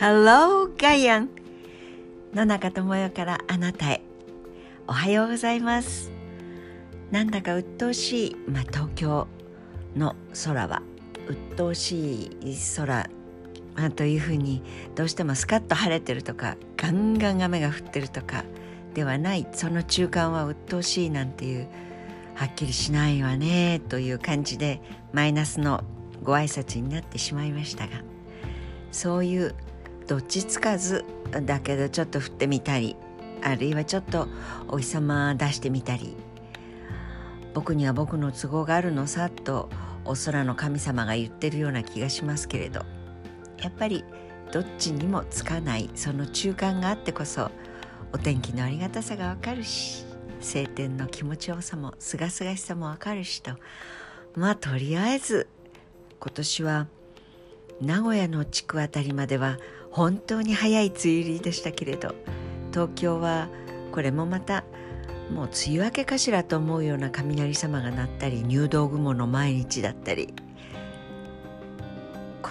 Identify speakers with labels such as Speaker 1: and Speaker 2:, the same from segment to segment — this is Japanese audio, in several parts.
Speaker 1: Hello, ガイアン野中智代からあなたへ。おはようございます。なんだか鬱陶しい、まあ、東京の空は。鬱陶しい空あ、というふうにどうしてもスカッと晴れてるとかガンガン雨が降ってるとかではない。その中間は鬱陶しいなんていうはっきりしないわねという感じでマイナスのご挨拶になってしまいましたがそういうどっちつかずだけどちょっと振ってみたりあるいはちょっとお日様出してみたり。僕には僕の都合があるのさとお空の神様が言ってるような気がしますけれど。やっぱりどっちにもつかないその中間があってこそお天気のありがたさがわかるし晴天の気持ちよさもすがすがしさもわかるしと。まあとりあえず今年は名古屋の地区あたりまでは本当に早い梅雨入りでしたけれど東京はこれもまたもう梅雨明けかしらと思うような雷様が鳴ったり入道雲の毎日だったり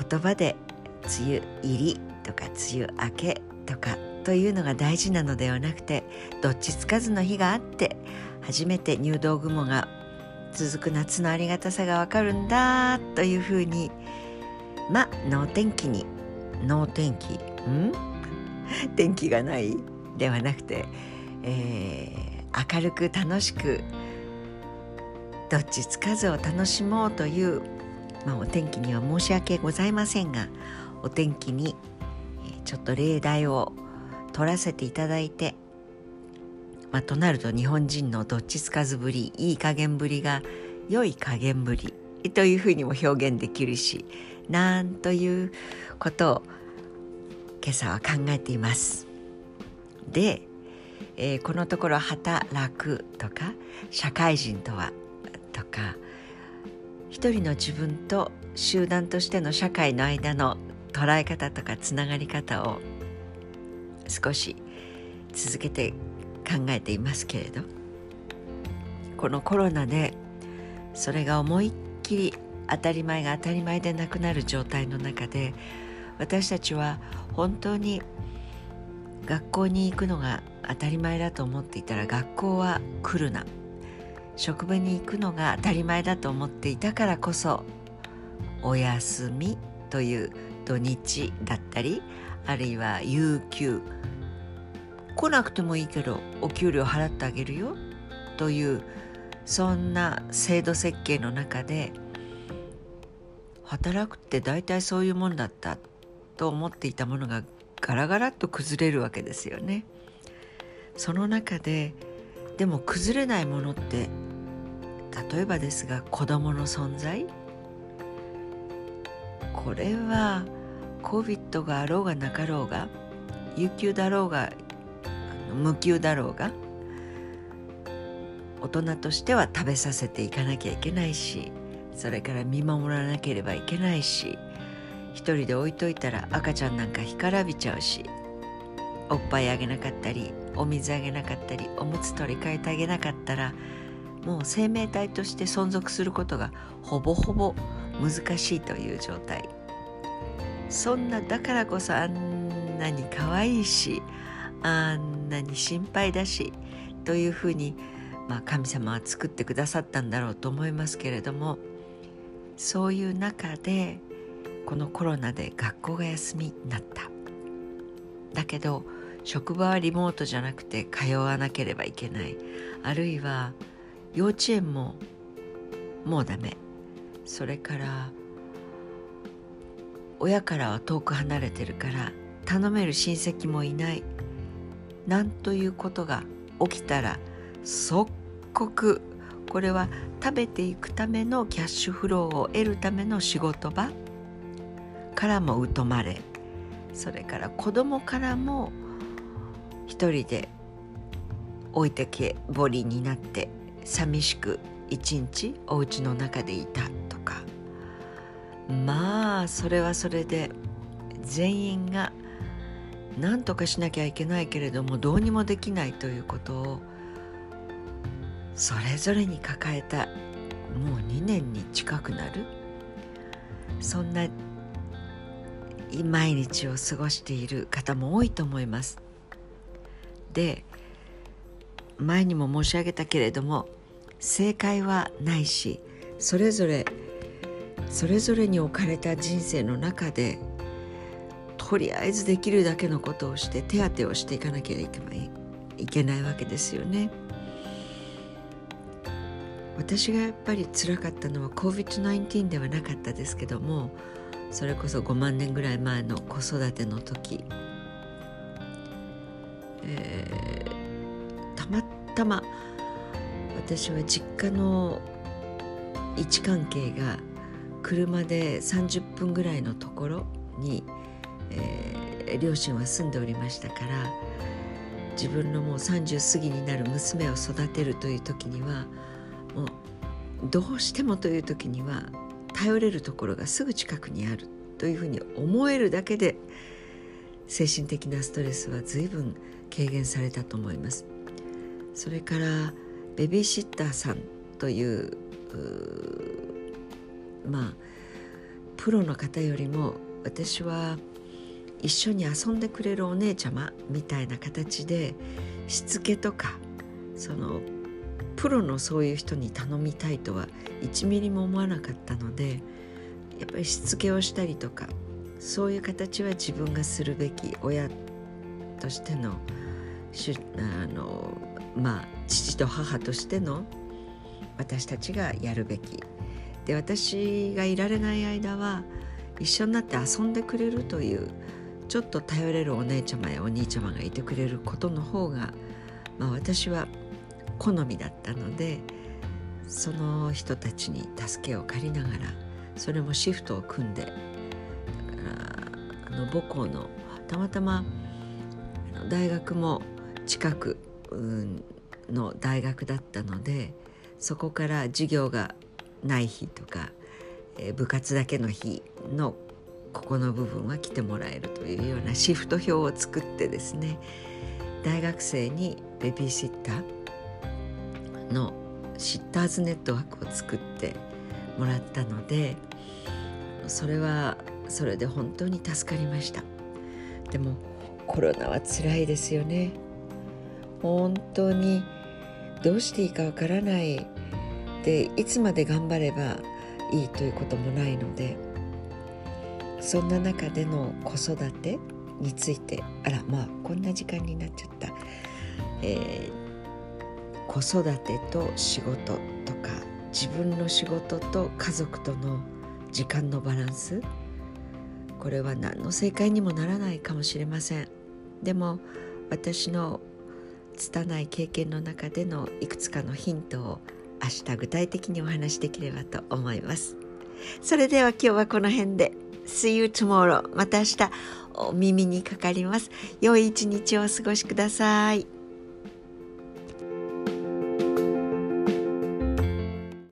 Speaker 1: 言葉で梅雨入りとか梅雨明けとかというのが大事なのではなくてどっちつかずの日があって初めて入道雲が続く夏のありがたさがわかるんだというふうにまあ能天気に。能天気。ん？天気がない？ではなくて、えー、明るく楽しくどっちつかずを楽しもうという、まあ、お天気には申し訳ございませんがお天気にちょっと例題を取らせていただいて、まあ、となると日本人のどっちつかずぶりいい加減ぶりが良い加減ぶりというふうにも表現できるしなんということを今朝は考えています。で、えー、このところ働くとか社会人とはとか一人の自分と集団としての社会の間の捉え方とかつながり方を少し続けて考えていますけれどこのコロナでそれが思いっきり当たり前が当たり前でなくなる状態の中で私たちは本当に学校に行くのが当たり前だと思っていたら学校は来るな。職場に行くのが当たり前だと思っていたからこそお休みという土日だったりあるいは有給。来なくてもいいけどお給料払ってあげるよというそんな制度設計の中で働くって大体そういうもんだったと思っていたものがガラガラっと崩れるわけですよね。その中ででも崩れないものって例えばですが子供の存在？これは COVID があろうがなかろうが有給だろうが無給だろうが大人としては食べさせていかなきゃいけないしそれから見守らなければいけないし一人で置いといたら赤ちゃんなんか干からびちゃうしおっぱいあげなかったりお水あげなかったりおむつ取り替えてあげなかったらもう生命体として存続することがほぼほぼ難しいという状態。そんなだからこそあんなに可愛いしあんなに心配だしというふうに、まあ、神様は作ってくださったんだろうと思いますけれどもそういう中でこのコロナで学校が休みになった。だけど職場はリモートじゃなくて通わなければいけない。あるいは幼稚園ももうダメ。それから親からは遠く離れてるから頼める親戚もいない。なんということが起きたら即刻これは食べていくためのキャッシュフローを得るための仕事場からも疎まれそれから子供からも一人で置いてけぼりになって寂しく一日お家の中でいたとか。まあそれはそれで全員が何とかしなきゃいけないけれどもどうにもできないということをそれぞれに抱えたもう2年に近くなる？そんな毎日を過ごしている方も多いと思いますで前にも申し上げたけれども正解はないしそれぞれそれぞれに置かれた人生の中でとりあえずできるだけのことをして手当てをしていかなきゃいけないわけですよね。私がやっぱりつらかったのは COVID-19 ではなかったですけどもそれこそ5万年ぐらい前の子育ての時、えー、たまたま私は実家の位置関係が車で30分ぐらいのところに、えー、両親は住んでおりましたから自分のもう30過ぎになる娘を育てるという時にはもどうしてもという時には頼れるところがすぐ近くにあるというふうに思えるだけで精神的なストレスは随分軽減されたと思います。それからベビーシッターさんというまあプロの方よりも私は一緒に遊んでくれるお姉ちゃまみたいな形でしつけとかそのプロのそういう人に頼みたいとは1ミリも思わなかったのでやっぱりしつけをしたりとかそういう形は自分がするべき親としてのあのまあ父と母としての私たちがやるべき。で私がいられない間は一緒になって遊んでくれるというちょっと頼れるお姉ちゃまやお兄ちゃまがいてくれることの方が、まあ、私は好みだったのでその人たちに助けを借りながらそれもシフトを組んでだからあの母校のたまたま大学も近くの大学だったのでそこから授業がない日とか、え、部活だけの日のここの部分は来てもらえるというようなシフト表を作ってですね大学生にベビーシッターのシッターズネットワークを作ってもらったのでそれはそれで本当に助かりました。でもコロナは辛いですよね。本当にどうしていいかわからない。でいつまで頑張ればいいということもないのでそんな中での子育てについてあらまあこんな時間になっちゃった、えー、子育てと仕事とか自分の仕事と家族との時間のバランス。これは何の正解にもならないかもしれません。でも私の拙い経験の中でのいくつかのヒントを明日具体的にお話しできればと思います。それでは今日はこの辺で。See you tomorrow また明日お耳にかかります。良い一日をお過ごしください。